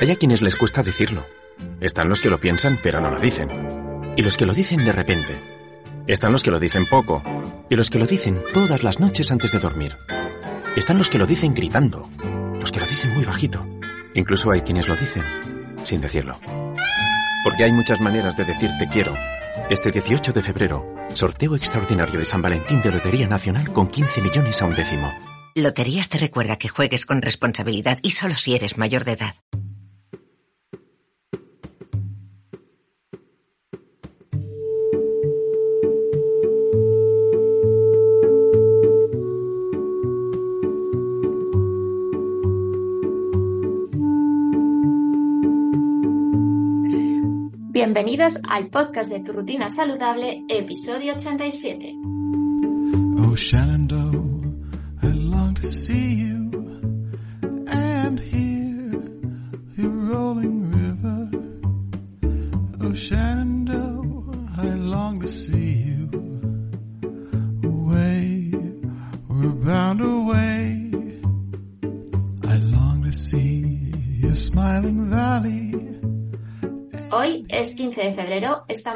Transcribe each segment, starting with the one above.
Hay a quienes les cuesta decirlo. Están los que lo piensan pero no lo dicen. Y los que lo dicen de repente. Están los que lo dicen poco. Y los que lo dicen todas las noches antes de dormir. Están los que lo dicen gritando. Los que lo dicen muy bajito. Incluso hay quienes lo dicen sin decirlo. Porque hay muchas maneras de decir te quiero. Este 18 de febrero, sorteo extraordinario de San Valentín de Lotería Nacional con 15 millones a un décimo. Loterías te recuerda que juegues con responsabilidad y solo si eres mayor de edad. Bienvenidos al podcast de Tu Rutina Saludable, episodio 87. Oh,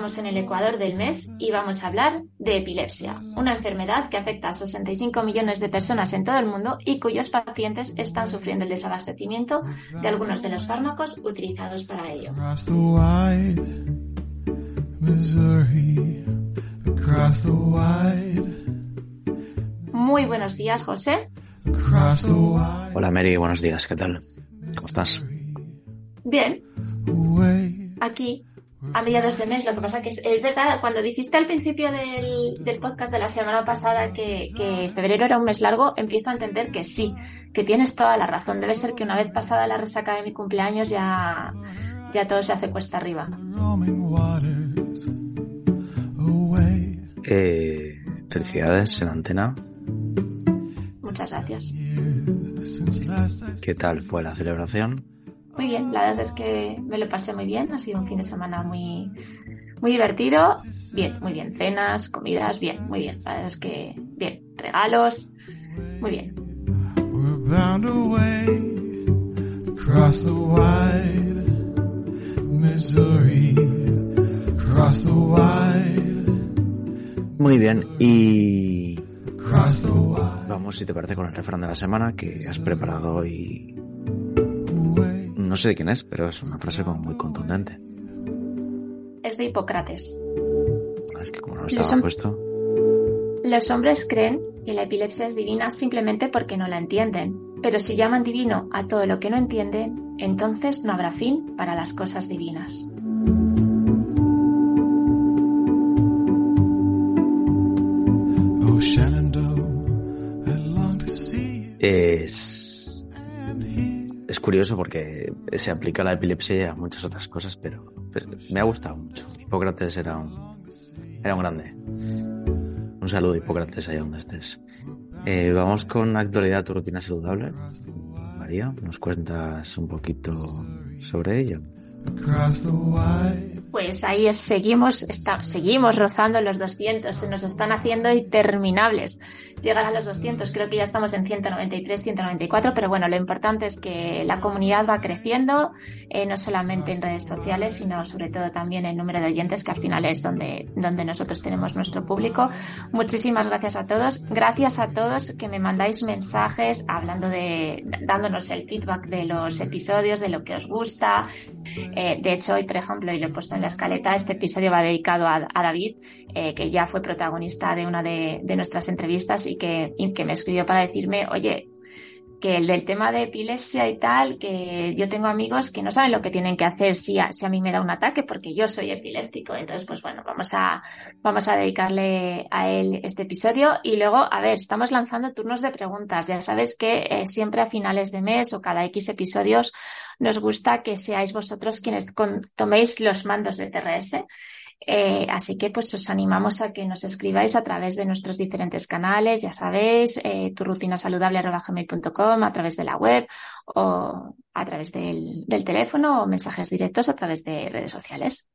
estamos en el ecuador del mes y vamos a hablar de epilepsia, una enfermedad que afecta a 65 millones de personas en todo el mundo y cuyos pacientes están sufriendo el desabastecimiento de algunos de los fármacos utilizados para ello. Muy buenos días, José. Hola Mary, buenos días, ¿qué tal? ¿Cómo estás? Bien, aquí a mediados de mes. Lo que pasa que es, es verdad, cuando dijiste al principio del, del podcast de la semana pasada que, que febrero era un mes largo, empiezo a entender que sí, que tienes toda la razón. Debe ser que una vez pasada la resaca de mi cumpleaños ya, ya todo se hace cuesta arriba. Eh, felicidades en antena. Muchas gracias. ¿Qué tal fue la celebración? Muy bien, la verdad es que me lo pasé muy bien. Ha sido un fin de semana muy, muy divertido. Bien, muy bien. Cenas, comidas, bien, muy bien. La verdad es que bien. Regalos, muy bien. Muy bien, y vamos, si te parece, con el refrán de la semana que has preparado hoy. No sé de quién es, pero es una frase como muy contundente. Es de Hipócrates. Es que como no estaba puesto. Los hombres creen que la epilepsia es divina simplemente porque no la entienden. Pero si llaman divino a todo lo que no entienden, entonces no habrá fin para las cosas divinas. Curioso porque se aplica la epilepsia a muchas otras cosas, pero pues, me ha gustado mucho. Hipócrates era un, era un grande. Un saludo, Hipócrates, allá donde estés. Eh, vamos con actualidad, tu rutina saludable. María, ¿nos cuentas un poquito sobre ella? Pues ahí es- seguimos, está- seguimos rozando los 200, se nos están haciendo interminables. Llegar a los 200, creo que ya estamos en 193, 194, pero bueno, lo importante es que la comunidad va creciendo, eh, no solamente en redes sociales, sino sobre todo también en número de oyentes, que al final es donde, donde nosotros tenemos nuestro público. Muchísimas gracias a todos. Gracias a todos que me mandáis mensajes hablando de, dándonos el feedback de los episodios, de lo que os gusta, eh, de hecho, hoy, por ejemplo, y lo he puesto en la escaleta, este episodio va dedicado a, a David, eh, que ya fue protagonista de una de, nuestras entrevistas y que, que me escribió para decirme, oye, que el del tema de epilepsia y tal, que yo tengo amigos que no saben lo que tienen que hacer si a, si a mí me da un ataque, porque yo soy epiléptico. Entonces, pues bueno, vamos a, vamos a dedicarle a él este episodio. Y luego, a ver, estamos lanzando turnos de preguntas. Ya sabes que eh, siempre a finales de mes o cada X episodios nos gusta que seáis vosotros quienes toméis los mandos de TRS. Eh, así que pues os animamos a que nos escribáis a través de nuestros diferentes canales, ya sabéis, eh, tu rutina saludable a través de la web o a través del, del teléfono o mensajes directos a través de redes sociales.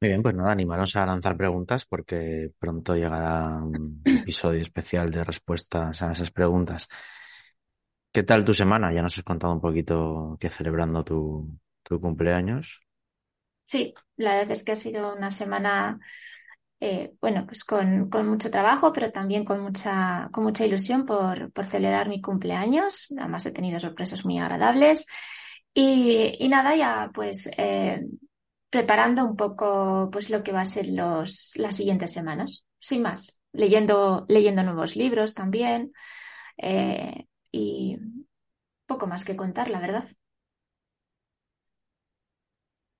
Muy bien, pues nada, animaros a lanzar preguntas porque pronto llegará un episodio especial de respuestas a esas preguntas. ¿Qué tal tu semana? Ya nos has contado un poquito que celebrando tu, tu cumpleaños. Sí, la verdad es que ha sido una semana, eh, bueno, pues con, con mucho trabajo, pero también con mucha, con mucha ilusión por, por celebrar mi cumpleaños. Además he tenido sorpresas muy agradables. Y, nada, ya pues eh, preparando un poco pues lo que va a ser los, las siguientes semanas, sin más. Leyendo, leyendo nuevos libros también. eh, y poco más que contar, la verdad.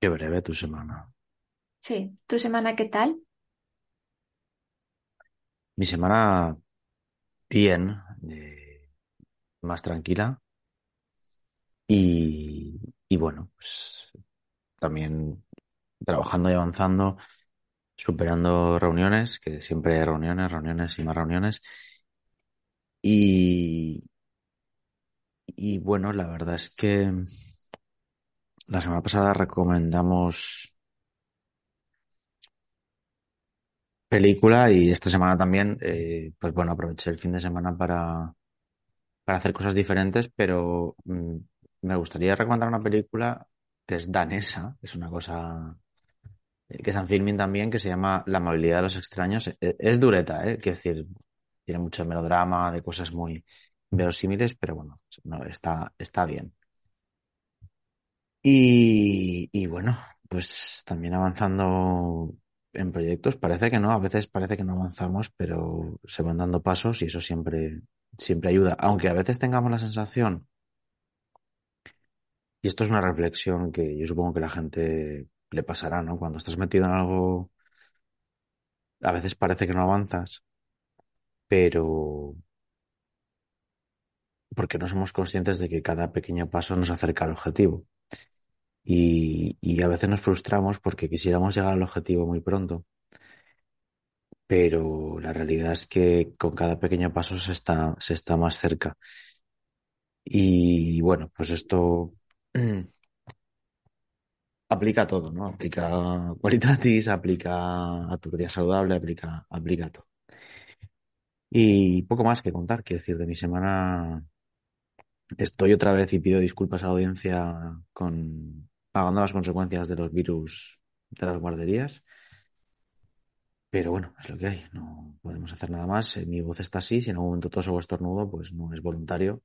Qué breve tu semana. Sí, ¿tu semana qué tal? Mi semana bien, eh, más tranquila y, y bueno, pues también trabajando y avanzando, superando reuniones, que siempre hay reuniones, reuniones y más reuniones. Y, y bueno, la verdad es que la semana pasada recomendamos película y esta semana también, eh, pues bueno, aproveché el fin de semana para, para hacer cosas diferentes, pero mm, me gustaría recomendar una película que es danesa, es una cosa eh, que está en filming también, que se llama La amabilidad de los extraños. E- Es dureta, ¿eh? Quiero decir, tiene mucho melodrama, de cosas muy verosímiles, pero bueno, no, está, está bien. Y, bueno, pues también avanzando en proyectos, parece que no, a veces parece que no avanzamos, pero se van dando pasos y eso siempre, siempre ayuda. Aunque a veces tengamos la sensación, y esto es una reflexión que yo supongo que la gente le pasará, ¿no? Cuando estás metido en algo, a veces parece que no avanzas, pero porque no somos conscientes de que cada pequeño paso nos acerca al objetivo. Y, y a veces nos frustramos porque quisiéramos llegar al objetivo muy pronto, pero la realidad es que con cada pequeño paso se está, se está más cerca. Y bueno, pues esto aplica a todo, ¿no? Aplica a aplica a tu vida saludable, aplica, aplica a todo. Y poco más que contar, quiero decir, de mi semana estoy otra vez y pido disculpas a la audiencia con pagando las consecuencias de los virus de las guarderías. Pero bueno, es lo que hay, no podemos hacer nada más. Eh, Mi voz está así, si en algún momento toso o estornudo, pues no es voluntario.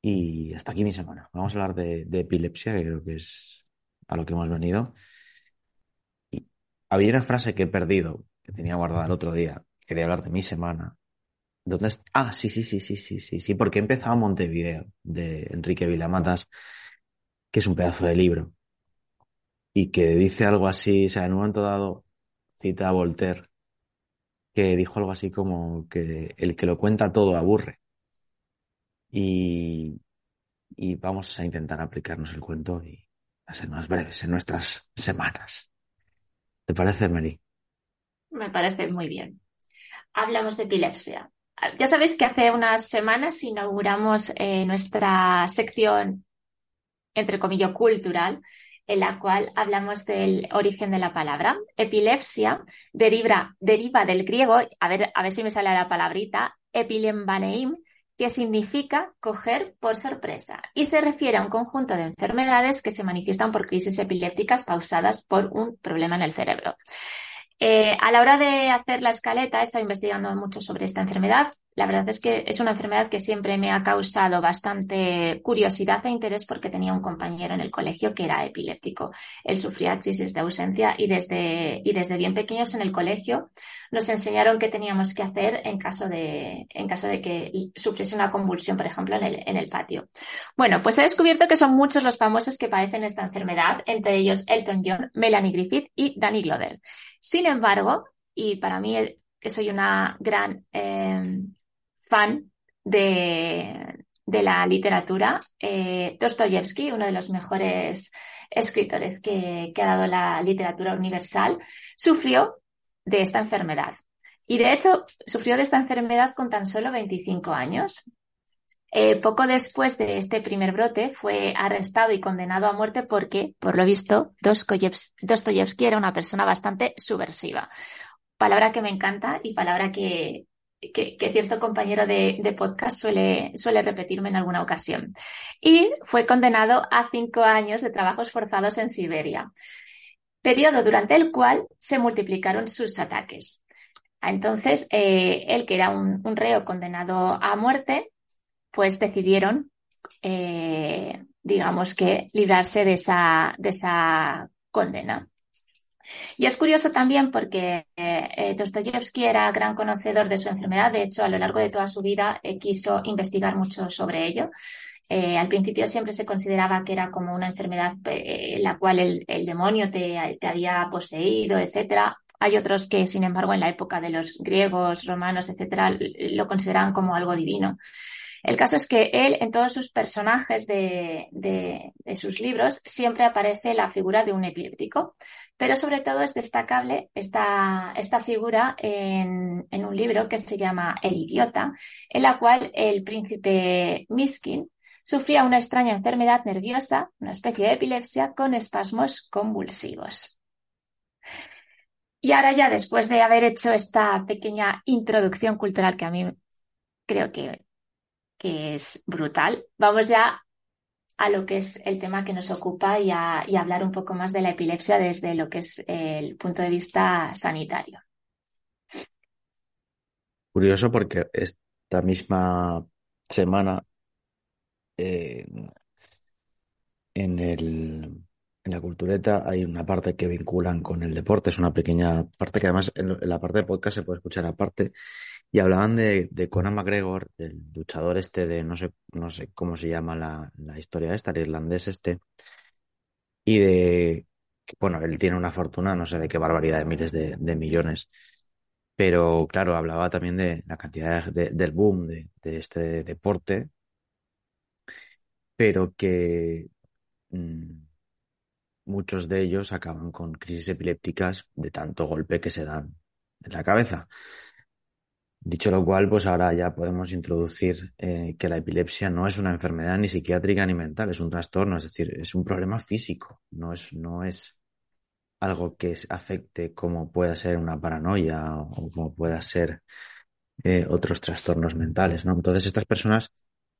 Y hasta aquí mi semana. Vamos a hablar de, epilepsia, que creo que es a lo que hemos venido. Y había una frase que he perdido, que tenía guardada el otro día. Quería hablar de mi semana. Ah, sí, sí, sí, sí, sí, sí, sí, porque he empezado Montevideo, de Enrique Vilamatas, que es un pedazo de libro. Y que dice algo así, o sea, en un momento dado cita a Voltaire, que dijo algo así como que el que lo cuenta todo aburre. Y, y vamos a intentar aplicarnos el cuento y a ser más breves en nuestras semanas. ¿Te parece, Mary? Me parece muy bien. Hablamos de epilepsia. Ya sabéis que hace unas semanas inauguramos eh, nuestra sección, entre comillas, cultural, en la cual hablamos del origen de la palabra. Epilepsia deriva, deriva del griego, a ver, a ver si me sale la palabrita, epilembaneim, que significa coger por sorpresa y se refiere a un conjunto de enfermedades que se manifiestan por crisis epilépticas causadas por un problema en el cerebro. Eh, a la hora de hacer la escaleta, he estado investigando mucho sobre esta enfermedad la verdad es que es una enfermedad que siempre me ha causado bastante curiosidad e interés porque tenía un compañero en el colegio que era epiléptico. Él sufría crisis de ausencia y desde, y desde bien pequeños en el colegio nos enseñaron qué teníamos que hacer en caso de, en caso de que sufriese una convulsión, por ejemplo, en el, en el patio. Bueno, pues he descubierto que son muchos los famosos que padecen esta enfermedad, entre ellos Elton John, Melanie Griffith y Danny Glover. Sin embargo, y para mí que soy una gran eh, fan de, de, la literatura, eh, Dostoyevsky, uno de los mejores escritores que, que, ha dado la literatura universal, sufrió de esta enfermedad. Y de hecho, sufrió de esta enfermedad con tan solo 25 años. Eh, poco después de este primer brote fue arrestado y condenado a muerte porque, por lo visto, Dostoyevsky era una persona bastante subversiva. Palabra que me encanta y palabra que, que, que cierto compañero de, de, podcast suele, suele repetirme en alguna ocasión. Y fue condenado a cinco años de trabajos forzados en Siberia, periodo durante el cual se multiplicaron sus ataques. Entonces, eh, él, que era un, un, reo condenado a muerte, pues decidieron, eh, digamos que, librarse de esa, de esa condena. Y es curioso también porque eh, Dostoyevsky era gran conocedor de su enfermedad. De hecho, a lo largo de toda su vida eh, quiso investigar mucho sobre ello. Eh, al principio siempre se consideraba que era como una enfermedad eh, la cual el, demonio te, había poseído, etcétera. Hay otros que, sin embargo, en la época de los griegos, romanos, etcétera, lo consideraban como algo divino. El caso es que él, en todos sus personajes de, de, de, sus libros, siempre aparece la figura de un epiléptico. Pero sobre todo es destacable esta, esta figura en, en un libro que se llama El idiota, en la cual el príncipe Miskin sufría una extraña enfermedad nerviosa, una especie de epilepsia con espasmos convulsivos. Y ahora ya después de haber hecho esta pequeña introducción cultural que a mí creo que, que es brutal, vamos ya a lo que es el tema que nos ocupa y a, hablar un poco más de la epilepsia desde lo que es el punto de vista sanitario. Curioso porque esta misma semana eh, en el en la cultureta hay una parte que vinculan con el deporte, es una pequeña parte que además en, la parte de podcast se puede escuchar aparte, y hablaban de, de Conor McGregor, del luchador este de, no sé, no sé cómo se llama la, la historia esta, el irlandés este, y de, bueno, él tiene una fortuna, no sé de qué barbaridad, de miles de, millones, pero claro, hablaba también de la cantidad de, del boom de, de este deporte, pero que... Mmm, muchos de ellos acaban con crisis epilépticas de tanto golpe que se dan en la cabeza. Dicho lo cual, pues ahora ya podemos introducir eh, que la epilepsia no es una enfermedad ni psiquiátrica ni mental, es un trastorno, es decir, es un problema físico, no es, no es algo que afecte como pueda ser una paranoia o como pueda ser eh, otros trastornos mentales, ¿no? Entonces estas personas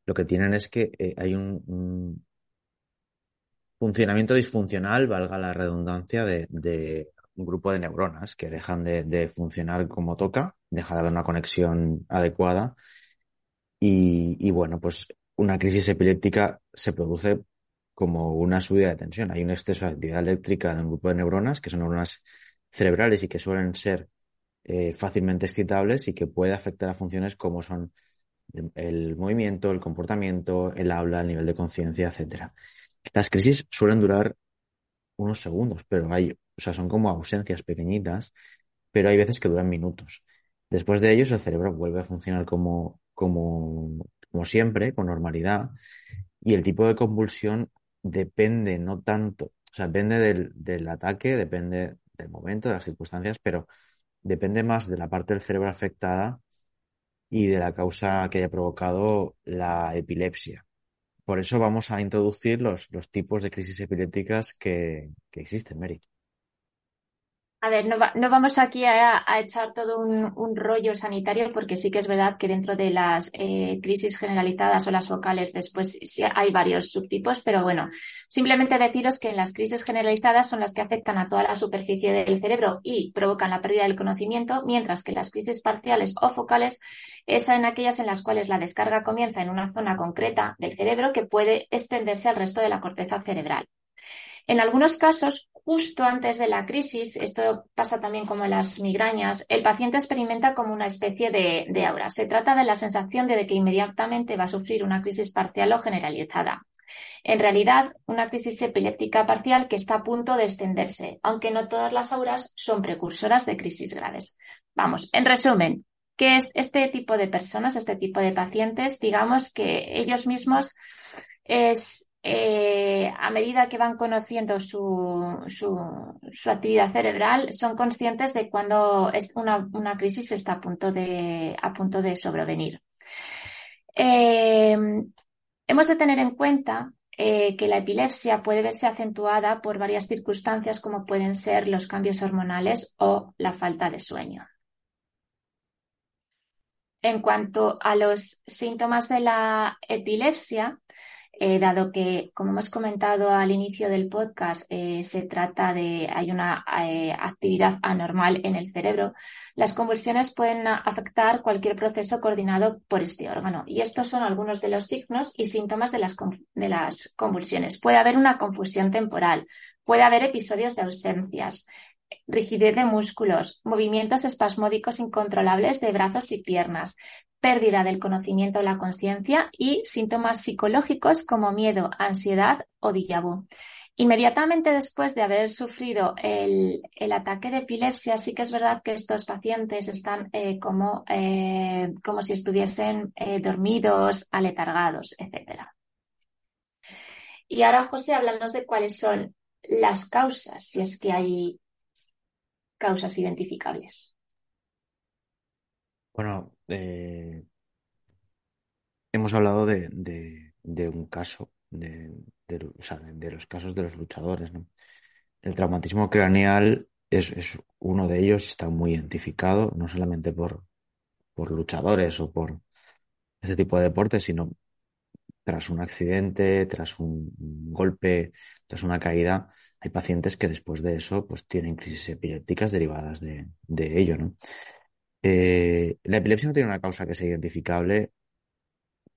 lo que tienen es que eh, hay un, un, funcionamiento disfuncional, valga la redundancia, de, un grupo de neuronas que dejan de, funcionar como toca, deja de haber una conexión adecuada y, y, bueno, pues una crisis epiléptica se produce como una subida de tensión. Hay un exceso de actividad eléctrica en un grupo de neuronas que son neuronas cerebrales y que suelen ser eh, fácilmente excitables y que puede afectar a funciones como son el, el movimiento, el comportamiento, el habla, el nivel de conciencia, etcétera. Las crisis suelen durar unos segundos, pero hay, o sea, son como ausencias pequeñitas, pero hay veces que duran minutos. Después de ellos, el cerebro vuelve a funcionar como, como, como siempre, con normalidad, y el tipo de convulsión depende no tanto, o sea, depende del, del ataque, depende del momento, de las circunstancias, pero depende más de la parte del cerebro afectada y de la causa que haya provocado la epilepsia. Por eso vamos a introducir los, los tipos de crisis epilépticas que, que existen, Mary. A ver, no, va- no vamos aquí a, echar todo un, un rollo sanitario porque sí que es verdad que dentro de las eh, crisis generalizadas o las focales después sí hay varios subtipos, pero bueno, simplemente deciros que en las crisis generalizadas son las que afectan a toda la superficie del cerebro y provocan la pérdida del conocimiento, mientras que las crisis parciales o focales es en aquellas en las cuales la descarga comienza en una zona concreta del cerebro que puede extenderse al resto de la corteza cerebral. En algunos casos, justo antes de la crisis, esto pasa también como las migrañas, el paciente experimenta como una especie de, de aura. Se trata de la sensación de que inmediatamente va a sufrir una crisis parcial o generalizada. En realidad, una crisis epiléptica parcial que está a punto de extenderse, aunque no todas las auras son precursoras de crisis graves. Vamos, en resumen, que es este tipo de personas, este tipo de pacientes, digamos que ellos mismos es eh, a medida que van conociendo su, su, actividad cerebral, son conscientes de cuando es una, una crisis está a punto de, a punto de sobrevenir. Eh, hemos de tener en cuenta eh, que la epilepsia puede verse acentuada por varias circunstancias como pueden ser los cambios hormonales o la falta de sueño. En cuanto a los síntomas de la epilepsia, eh, dado que, como hemos comentado al inicio del podcast, eh, se trata de, hay una eh, actividad anormal en el cerebro, las convulsiones pueden afectar cualquier proceso coordinado por este órgano. Y estos son algunos de los signos y síntomas de las, de las convulsiones. Puede haber una confusión temporal, puede haber episodios de ausencias, rigidez de músculos, movimientos espasmódicos incontrolables de brazos y piernas, pérdida del conocimiento o la conciencia y síntomas psicológicos como miedo, ansiedad o déjà vu. Inmediatamente después de haber sufrido el, ataque de epilepsia, sí que es verdad que estos pacientes están eh, como, eh, como si estuviesen eh, dormidos, aletargados, etc. Y ahora, José, háblanos de cuáles son las causas, si es que hay causas identificables. Bueno, eh, hemos hablado de, un caso, de, o sea, de, los casos de los luchadores, ¿no? El traumatismo craneal es, es, uno de ellos, está muy identificado, no solamente por, por luchadores o por ese tipo de deportes, sino tras un accidente, tras un golpe, tras una caída, hay pacientes que después de eso pues tienen crisis epilépticas derivadas de, de ello, ¿no? Eh, la epilepsia no tiene una causa que sea identificable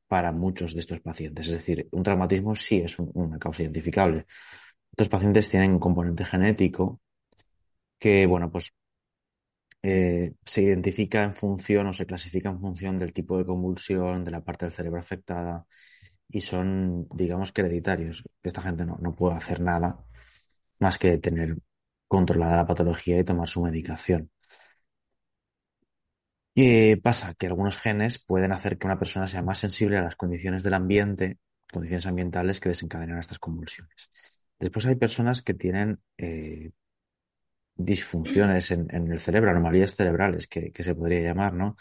para muchos de estos pacientes. Es decir, un traumatismo sí es un, una causa identificable. Estos pacientes tienen un componente genético que, bueno, pues eh, se identifica en función o se clasifica en función del tipo de convulsión, de la parte del cerebro afectada y son, digamos, hereditarios. Esta gente no, no puede hacer nada más que tener controlada la patología y tomar su medicación. ¿Qué pasa? Que algunos genes pueden hacer que una persona sea más sensible a las condiciones del ambiente, condiciones ambientales que desencadenan estas convulsiones. Después hay personas que tienen eh, disfunciones en, el cerebro, anomalías cerebrales, que, se podría llamar, ¿no?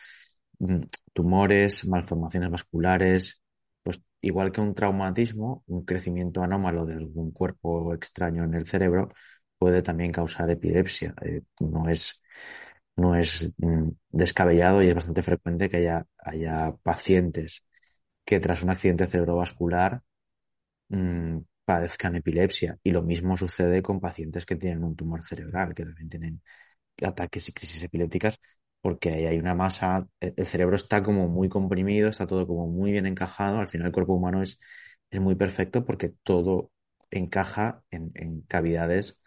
Tumores, malformaciones vasculares, pues igual que un traumatismo, un crecimiento anómalo de algún cuerpo extraño en el cerebro puede también causar epilepsia. Eh, no es no es mm, descabellado y es bastante frecuente que haya, haya pacientes que tras un accidente cerebrovascular mmm, padezcan epilepsia. Y lo mismo sucede con pacientes que tienen un tumor cerebral, que también tienen ataques y crisis epilépticas, porque ahí hay una masa, el cerebro está como muy comprimido, está todo como muy bien encajado. Al final el cuerpo humano es, es muy perfecto porque todo encaja en, en cavidades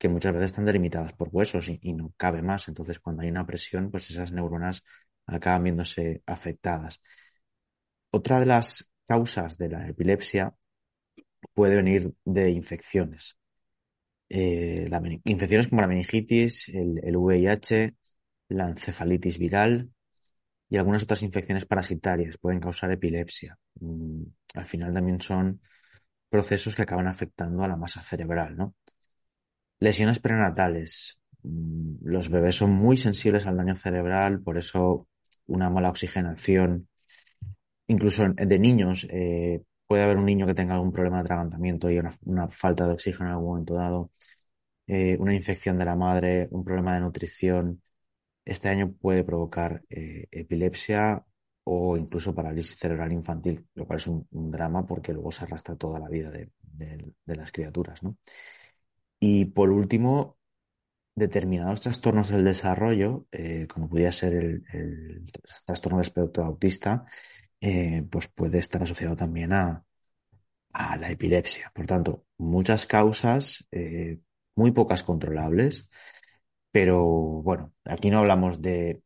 que muchas veces están delimitadas por huesos y, no cabe más. Entonces, cuando hay una presión, pues esas neuronas acaban viéndose afectadas. Otra de las causas de la epilepsia puede venir de infecciones. Eh, infecciones como la meningitis, el, el VIH, la encefalitis viral y algunas otras infecciones parasitarias pueden causar epilepsia. Mm, al final también son procesos que acaban afectando a la masa cerebral, ¿no? Lesiones prenatales. Mm, los bebés son muy sensibles al daño cerebral, por eso una mala oxigenación, incluso de niños, eh, puede haber un niño que tenga algún problema de atragantamiento y una, falta de oxígeno en algún momento dado. eh, una infección de la madre, un problema de nutrición, este año puede provocar eh, epilepsia o incluso parálisis cerebral infantil, lo cual es un, drama porque luego se arrastra toda la vida de- de las criaturas, ¿no? Y por último, determinados trastornos del desarrollo, eh, como pudiera ser el, trastorno de espectro autista, eh, pues puede estar asociado también a, la epilepsia. Por tanto, muchas causas, eh, muy pocas controlables, pero bueno, aquí no hablamos de,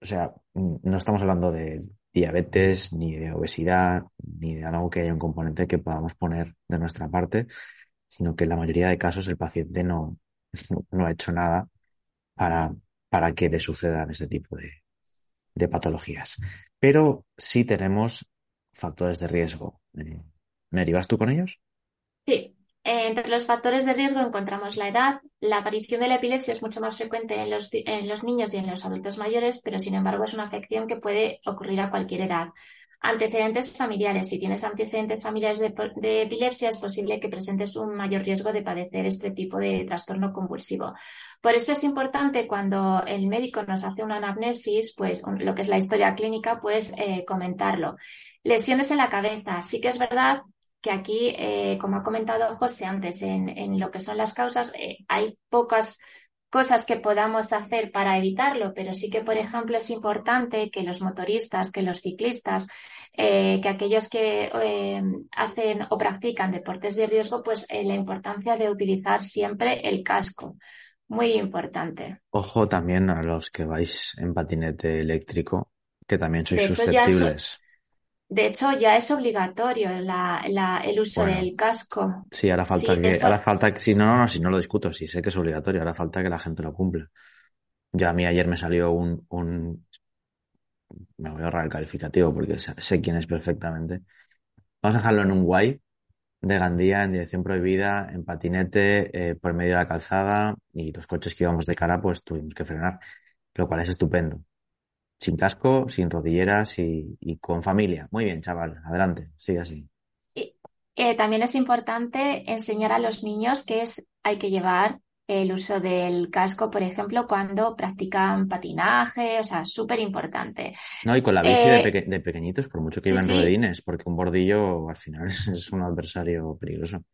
o sea, no estamos hablando de diabetes, ni de obesidad, ni de algo que haya un componente que podamos poner de nuestra parte, sino que en la mayoría de casos el paciente no, no, ha hecho nada para, para que le sucedan ese tipo de, de patologías. Pero sí tenemos factores de riesgo. Eh, Mary, ¿vas tú con ellos? Sí, eh, entre los factores de riesgo encontramos la edad. La aparición de la epilepsia es mucho más frecuente en los, en los niños y en los adultos mayores, pero sin embargo es una afección que puede ocurrir a cualquier edad. Antecedentes familiares. Si tienes antecedentes familiares de, epilepsia, es posible que presentes un mayor riesgo de padecer este tipo de trastorno convulsivo. Por eso es importante cuando el médico nos hace una anamnesis, pues lo que es la historia clínica, pues eh, comentarlo. Lesiones en la cabeza. Sí que es verdad que aquí, eh, como ha comentado José antes, en, en lo que son las causas, eh, hay pocas cosas que podamos hacer para evitarlo, pero sí que, por ejemplo, es importante que los motoristas, que los ciclistas, eh, que aquellos que eh, hacen o practican deportes de riesgo, pues eh, la importancia de utilizar siempre el casco. Muy importante. Ojo también a los que vais en patinete eléctrico, que también sois De hecho, susceptibles. De hecho, ya es obligatorio la- la- el uso Bueno. del casco. Sí, ahora falta Sí, que, eso- ahora falta que, si no, no, no, si no lo discuto, si sé que es obligatorio, ahora falta que la gente lo cumpla. Yo a mí ayer me salió un, un, me voy a ahorrar el calificativo porque sé, sé quién es perfectamente. Vamos a dejarlo en un guay de Gandía en dirección prohibida, en patinete, eh, por medio de la calzada y los coches que íbamos de cara, pues tuvimos que frenar, lo cual es estupendo. Sin casco, sin rodilleras y, y con familia. Muy bien, chaval, adelante, sigue así. Eh, también es importante enseñar a los niños que es, hay que llevar el uso del casco, por ejemplo, cuando practican patinaje, o sea, súper importante. No, y con la bici de, Eh, peque- de pequeñitos, por mucho que sí, iban sí. ruedines, porque un bordillo al final es, es un adversario peligroso.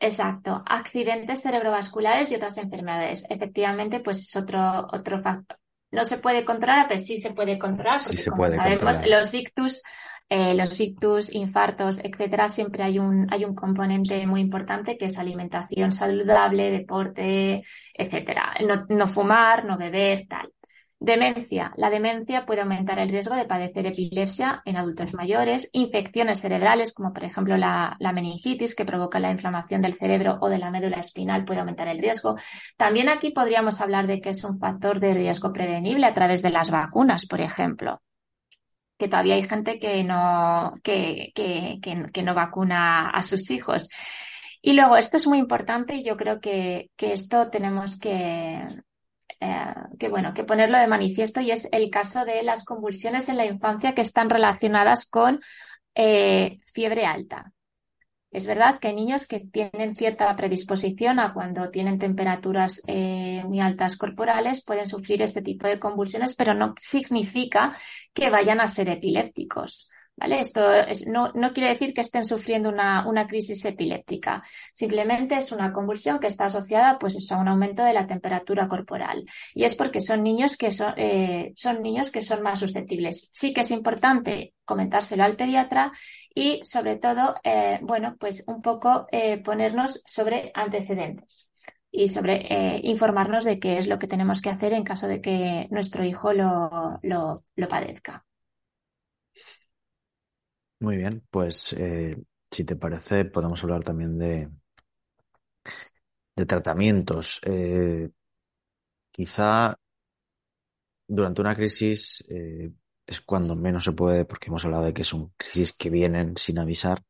Exacto. Accidentes cerebrovasculares y otras enfermedades. Efectivamente, pues es otro, otro factor. No se puede controlar, pero sí se puede controlar, Sí se como puede sabemos, controlar. los ictus, eh, los ictus, infartos, etcétera, siempre hay un, hay un componente muy importante que es alimentación saludable, deporte, etcétera. No, no fumar, no beber, tal. Demencia. La demencia puede aumentar el riesgo de padecer epilepsia en adultos mayores, infecciones cerebrales, como por ejemplo la, meningitis, que provoca la inflamación del cerebro o de la médula espinal, puede aumentar el riesgo. También aquí podríamos hablar de que es un factor de riesgo prevenible a través de las vacunas, por ejemplo. Que todavía hay gente que no, vacuna a sus hijos. Y luego, esto es muy importante y yo creo que esto tenemos que, eh, que bueno, que ponerlo de manifiesto y es el caso de las convulsiones en la infancia que están relacionadas con eh, fiebre alta. Es verdad que hay niños que tienen cierta predisposición a cuando tienen temperaturas eh, muy altas corporales pueden sufrir este tipo de convulsiones, pero no significa que vayan a ser epilépticos. ¿Vale? Esto es- no, no quiere decir que estén sufriendo una, una crisis epiléptica. Simplemente es una convulsión que está asociada pues, eso, a un aumento de la temperatura corporal. Y es porque son niños que son, eh, son niños que son más susceptibles. Sí que es importante comentárselo al pediatra y sobre todo, eh, bueno, pues un poco eh, ponernos sobre antecedentes y sobre eh, informarnos de qué es lo que tenemos que hacer en caso de que nuestro hijo lo, lo padezca. Muy bien, pues eh, si te parece, podemos hablar también de, de tratamientos. Eh, quizá durante una crisis eh, es cuando menos se puede, porque hemos hablado de que son crisis que vienen sin avisar,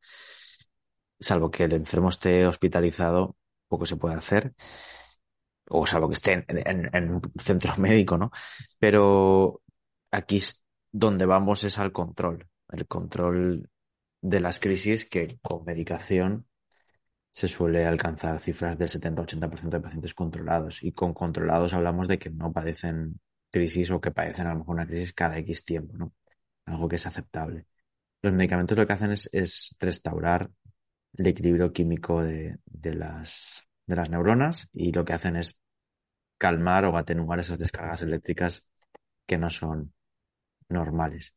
salvo que el enfermo esté hospitalizado, poco se puede hacer, o salvo que esté en, en- en un centro médico, ¿no? Pero aquí es donde vamos es al control, el control de las crisis que con medicación se suele alcanzar cifras del 70-80% de pacientes controlados. Y con controlados hablamos de que no padecen crisis o que padecen a lo mejor una crisis cada X tiempo, ¿no? Algo que es aceptable. Los medicamentos lo que hacen es, es restaurar el equilibrio químico de, de las, de las neuronas y lo que hacen es calmar o atenuar esas descargas eléctricas que no son normales.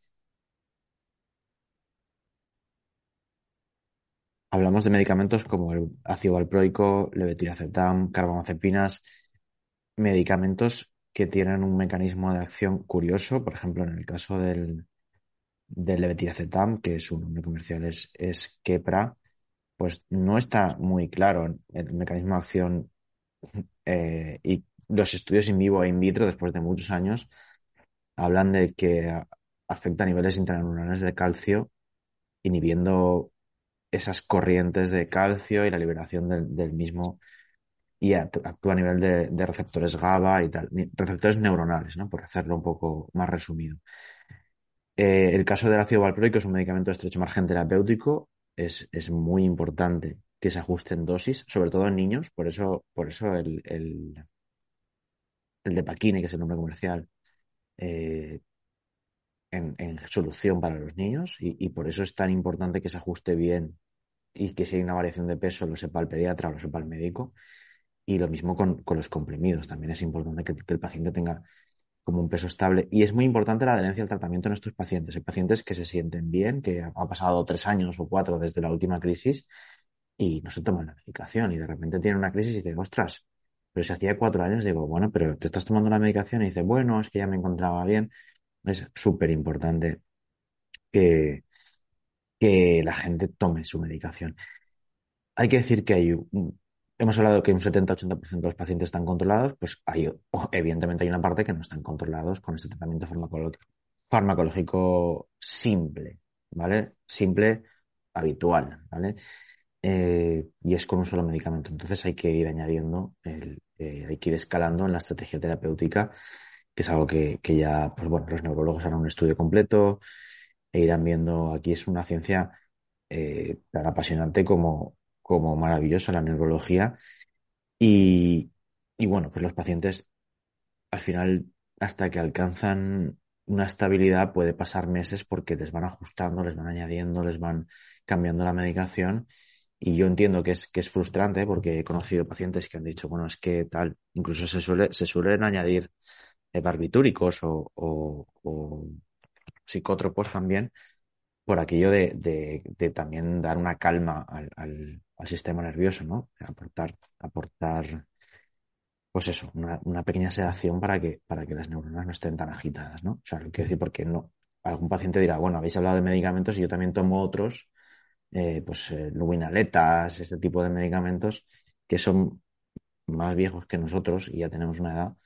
Hablamos de medicamentos como el ácido valproico, levetiracetam, carbamazepinas, medicamentos que tienen un mecanismo de acción curioso. Por ejemplo, en el caso del, del levetiracetam, que su nombre comercial es, es Kepra, pues no está muy claro el mecanismo de acción eh, y los estudios in vivo e in vitro, después de muchos años, hablan de que afecta a niveles intraneuronales de calcio, inhibiendo esas corrientes de calcio y la liberación del, del mismo y act- actúa a nivel de, de receptores GABA y tal, receptores neuronales, ¿no? Por hacerlo un poco más resumido. Eh, el caso del ácido valproico es un medicamento de estrecho margen terapéutico, es, es muy importante que se ajuste en dosis, sobre todo en niños, por eso, por eso el, el, el de Paquine, que es el nombre comercial, eh, en, en solución para los niños y, por eso es tan importante que se ajuste bien y que si hay una variación de peso lo sepa el pediatra o lo sepa el médico. Y lo mismo con, con los comprimidos. También es importante que, el paciente tenga como un peso estable. Y es muy importante la adherencia al tratamiento en estos pacientes. Hay pacientes que se sienten bien, que ha pasado tres años o cuatro desde la última crisis y no se toman la medicación y de repente tienen una crisis y dicen, ostras, pero si hacía cuatro años, digo, bueno, pero te estás tomando la medicación y dice, bueno, es que ya me encontraba bien. Es súper importante que, que la gente tome su medicación. Hay que decir que hay hemos hablado que un 70-80% de los pacientes están controlados, pues hay, evidentemente hay una parte que no están controlados con este tratamiento farmacológico, simple, ¿vale? Simple, habitual, ¿vale? Eh, y es con un solo medicamento. Entonces hay que ir añadiendo, el, eh, hay que ir escalando en la estrategia terapéutica, es algo que, que ya, pues bueno, los neurólogos harán un estudio completo e irán viendo, aquí es una ciencia eh, tan apasionante como, como maravillosa la neurología. Y, y bueno, pues los pacientes al final, hasta que alcanzan una estabilidad, puede pasar meses porque les van ajustando, les van añadiendo, les van cambiando la medicación. Y yo entiendo que es, que es frustrante porque he conocido pacientes que han dicho, bueno, es que tal, incluso se suele, se suelen añadir barbitúricos o, o, psicótropos también por aquello de, también dar una calma al, sistema nervioso, ¿no? Aportar, aportar, pues eso, una, pequeña sedación para que, para que las neuronas no estén tan agitadas, ¿no? O sea, lo quiero decir porque no, algún paciente dirá, bueno, habéis hablado de medicamentos y yo también tomo otros, eh, pues eh, este tipo de medicamentos que son más viejos que nosotros y ya tenemos una edad,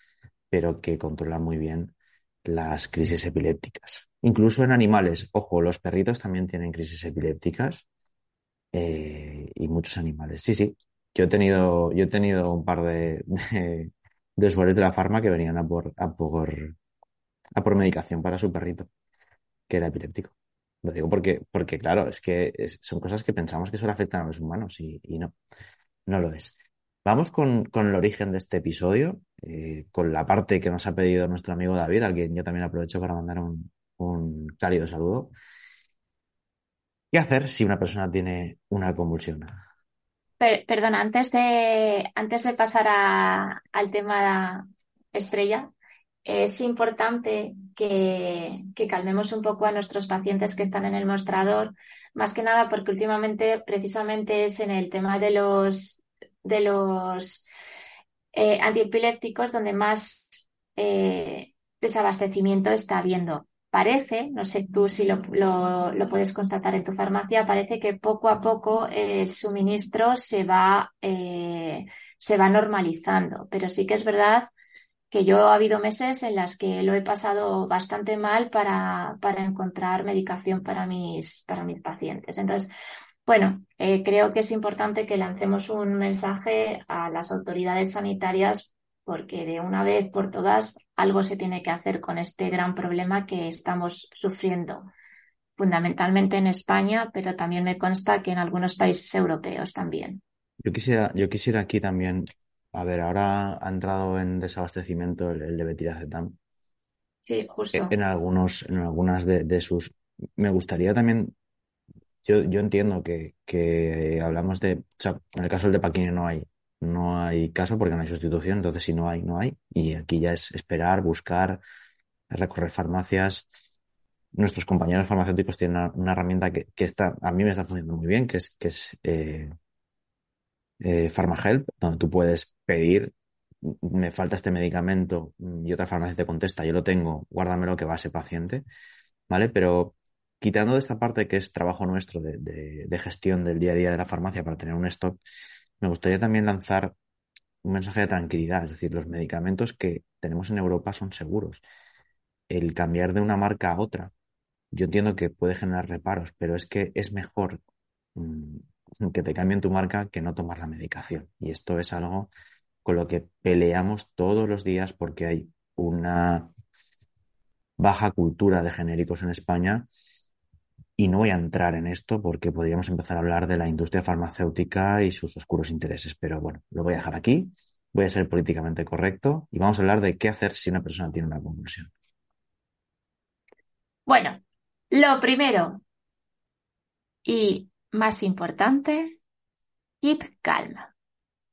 pero que controlan muy bien las crisis epilépticas. Incluso en animales, ojo, los perritos también tienen crisis epilépticas eh, y muchos animales. Sí, sí, yo he tenido, yo he tenido un par de, de, de de la farma que venían a por, a por, a por medicación para su perrito, que era epiléptico. Lo digo porque, porque claro, es que son cosas que pensamos que solo afectan a los humanos y, y no, no lo es. Vamos con, con el origen de este episodio, eh, con la parte que nos ha pedido nuestro amigo David, al quien yo también aprovecho para mandar un, un cálido saludo. ¿Qué hacer si una persona tiene una convulsión? Per- perdona, antes de, antes de pasar a- al tema estrella, es importante que, que calmemos un poco a nuestros pacientes que están en el mostrador, más que nada porque últimamente precisamente es en el tema de los, de los eh, antiepilépticos donde más eh, desabastecimiento está habiendo. Parece, no sé tú si lo, lo, puedes constatar en tu farmacia, parece que poco a poco el suministro se va, eh, se va normalizando, pero sí que es verdad que yo ha habido meses en las que lo he pasado bastante mal para, para encontrar medicación para mis, para mis pacientes. Entonces, bueno, eh, creo que es importante que lancemos un mensaje a las autoridades sanitarias porque de una vez por todas algo se tiene que hacer con este gran problema que estamos sufriendo, fundamentalmente en España, pero también me consta que en algunos países europeos también. Yo quisiera, yo quisiera aquí también, a ver, ahora ha entrado en desabastecimiento el, el de Betiracetam Sí, justo. en algunos, en algunas de, de sus. Me gustaría también. Yo, yo entiendo que, que hablamos de. O sea, en el caso del de Paquini no hay, no hay caso porque no hay sustitución, entonces si no hay, no hay. Y aquí ya es esperar, buscar, recorrer farmacias. Nuestros compañeros farmacéuticos tienen una, herramienta que, que está, a mí me está funcionando muy bien, que es, que es eh, eh, PharmaHelp, donde tú puedes pedir, me falta este medicamento y otra farmacia te contesta, yo lo tengo, guárdamelo que va a ese paciente, ¿vale? Pero quitando de esta parte que es trabajo nuestro de, gestión del día a día de la farmacia para tener un stock, me gustaría también lanzar un mensaje de tranquilidad, es decir, los medicamentos que tenemos en Europa son seguros. El cambiar de una marca a otra, yo entiendo que puede generar reparos, pero es que es mejor mm, que te cambien tu marca que no tomar la medicación. Y esto es algo con lo que peleamos todos los días porque hay una baja cultura de genéricos en España y no voy a entrar en esto porque podríamos empezar a hablar de la industria farmacéutica y sus oscuros intereses, pero bueno, lo voy a dejar aquí, voy a ser políticamente correcto y vamos a hablar de qué hacer si una persona tiene una convulsión. Bueno, lo primero y más importante, keep calm.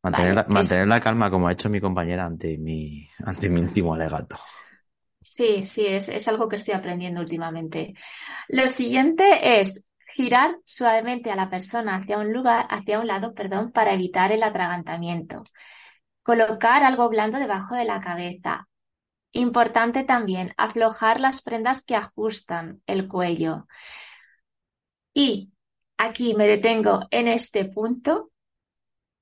Mantener, Vale, la, mantener la calma como ha hecho mi compañera ante mi, ante mi último alegato. Sí, sí, es, es algo que estoy aprendiendo últimamente. Lo siguiente es girar suavemente a la persona hacia un lugar, hacia un lado, perdón, para evitar el atragantamiento. Colocar algo blando debajo de la cabeza. Importante también, aflojar las prendas que ajustan el cuello. Y aquí me detengo en este punto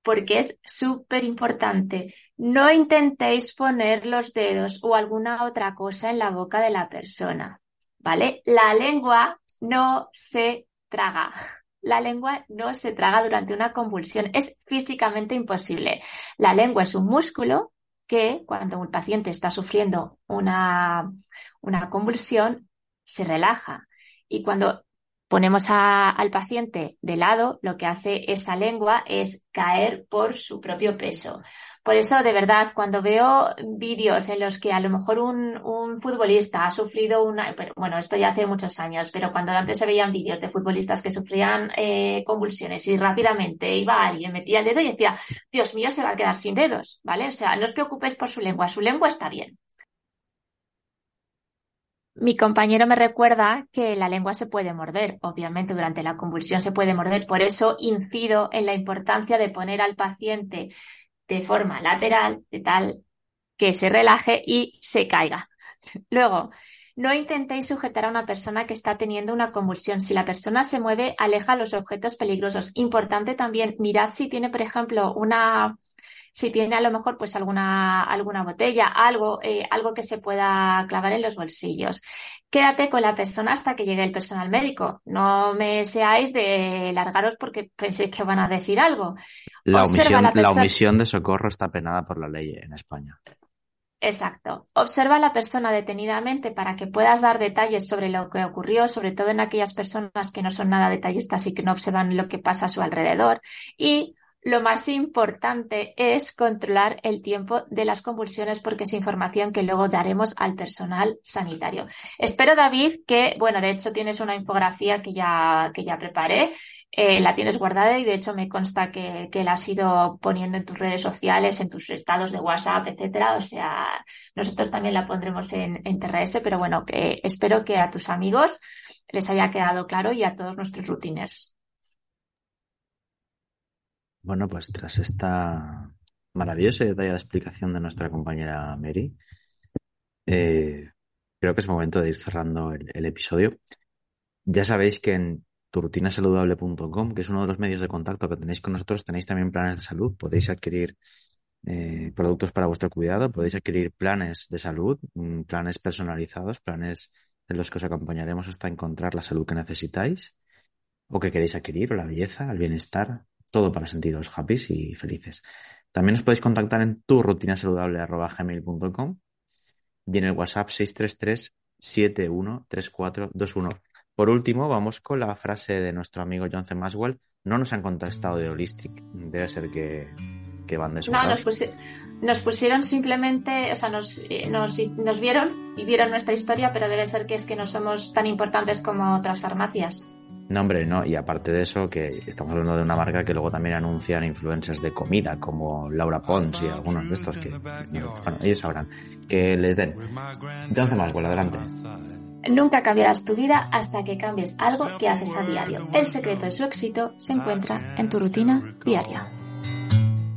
porque es súper importante. No intentéis poner los dedos o alguna otra cosa en la boca de la persona, ¿vale? La lengua no se traga. La lengua no se traga durante una convulsión. Es físicamente imposible. La lengua es un músculo que cuando un paciente está sufriendo una, una convulsión se relaja. Y cuando ponemos al paciente de lado, lo que hace esa lengua es caer por su propio peso. Por eso, de verdad, cuando veo vídeos en los que a lo mejor un, futbolista ha sufrido una, bueno, esto ya hace muchos años, pero cuando antes se veían vídeos de futbolistas que sufrían eh, convulsiones y rápidamente iba alguien, metía el dedo y decía, Dios mío, se va a quedar sin dedos, ¿vale? O sea, no os preocupéis por su lengua, su lengua está bien. Mi compañero me recuerda que la lengua se puede morder, obviamente durante la convulsión se puede morder, por eso incido en la importancia de poner al paciente de forma lateral, de tal que se relaje y se caiga. Luego, no intentéis sujetar a una persona que está teniendo una convulsión. Si la persona se mueve, aleja los objetos peligrosos. Importante también, mirad si tiene, por ejemplo, una, si tiene a lo mejor pues alguna, alguna botella, algo, eh, algo que se pueda clavar en los bolsillos. Quédate con la persona hasta que llegue el personal médico. No me seáis de largaros porque penséis que van a decir algo. La omisión, la omisión de socorro está penada por la ley en España. Exacto. Observa a la persona detenidamente para que puedas dar detalles sobre lo que ocurrió, sobre todo en aquellas personas que no son nada detallistas y que no observan lo que pasa a su alrededor. Y lo más importante es controlar el tiempo de las convulsiones porque es información que luego daremos al personal sanitario. Espero, David, que, bueno, de hecho tienes una infografía que ya, que ya preparé. Eh, la tienes guardada y de hecho me consta que, que la has ido poniendo en tus redes sociales, en tus estados de WhatsApp, etcétera. O sea, nosotros también la pondremos en, en TRS, pero bueno, que espero que a tus amigos les haya quedado claro y a todos nuestros rutiners. Bueno, pues tras esta maravillosa y detallada explicación de nuestra compañera Mary, eh, creo que es momento de ir cerrando el, episodio. Ya sabéis que en turrutinasaludable.com, que es uno de los medios de contacto que tenéis con nosotros, tenéis también planes de salud. Podéis adquirir eh, productos para vuestro cuidado, podéis adquirir planes de salud, mm, planes personalizados, planes en los que os acompañaremos hasta encontrar la salud que necesitáis o que queréis adquirir, o la belleza, el bienestar, todo para sentiros happy y felices. También os podéis contactar en turrutinasaludable.gmail.com y en el WhatsApp 633 713421. por último, vamos con la frase de nuestro amigo C. Maswell. No nos han contestado de Holistic. Debe ser que, que van de su No, nos, pusi- nos pusieron simplemente, o sea, nos, eh, nos, nos vieron y vieron nuestra historia, pero debe ser que es que no somos tan importantes como otras farmacias. No, hombre, no. Y aparte de eso, que estamos hablando de una marca que luego también anuncian influencers de comida, como Laura Pons y algunos de estos que, bueno, ellos sabrán. Que les den. John C. Maswell, adelante. Nunca cambiarás tu vida hasta que cambies algo que haces a diario. El secreto de su éxito se encuentra en tu rutina diaria.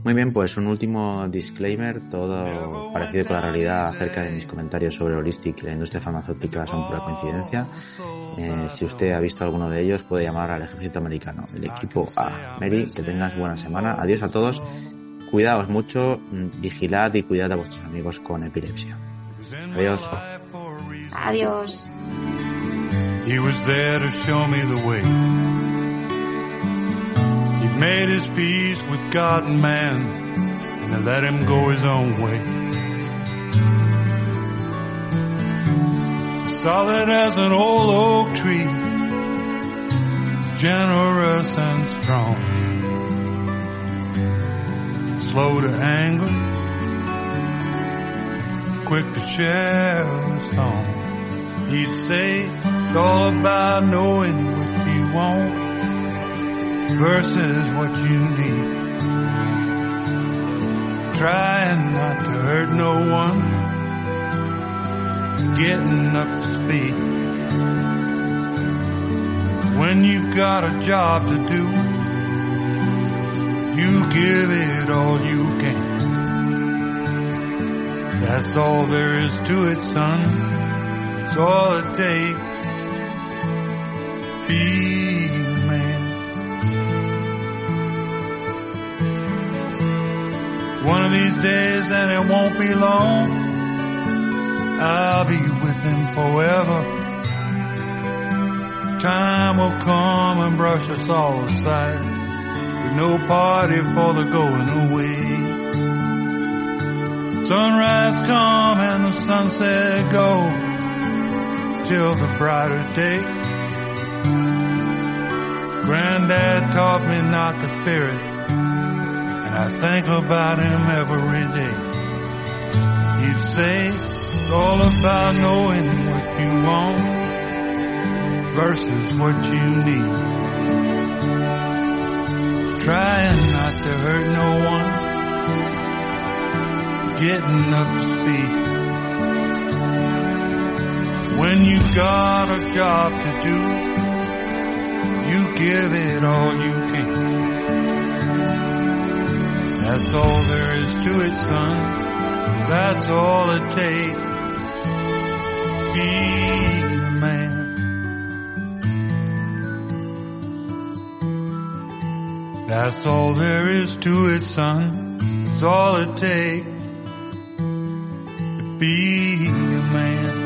Muy bien, pues un último disclaimer, todo parecido con la realidad acerca de mis comentarios sobre Holistic y la industria farmacéutica son pura coincidencia. Eh, si usted ha visto alguno de ellos, puede llamar al ejército americano, el equipo A. Mary, que tengas buena semana. Adiós a todos. Cuidaos mucho, vigilad y cuidad a vuestros amigos con epilepsia. Adiós. Adiós. Made his peace with God and man, and let him go his own way. Solid as an old oak tree, generous and strong. Slow to anger, quick to share a song. He'd say it's all about knowing what you want versus what you need. Trying not to hurt no one, getting up to speed. When you've got a job to do, you give it all you can. That's all there is to it, son. It's all it takes. Be One of these days, and it won't be long, I'll be with him forever. Time will come and brush us all aside. With no party for the going away. Sunrise come and the sunset go till the brighter day. Granddad taught me not to fear it, and I think about him every day. He'd say it's all about knowing what you want versus what you need. Trying not to hurt no one, getting up to speed. When you've got a job to do, you give it all you can. That's all there is to it, son. That's all it takes. Be a man. That's all there is to it, son. That's all it takes to be a man.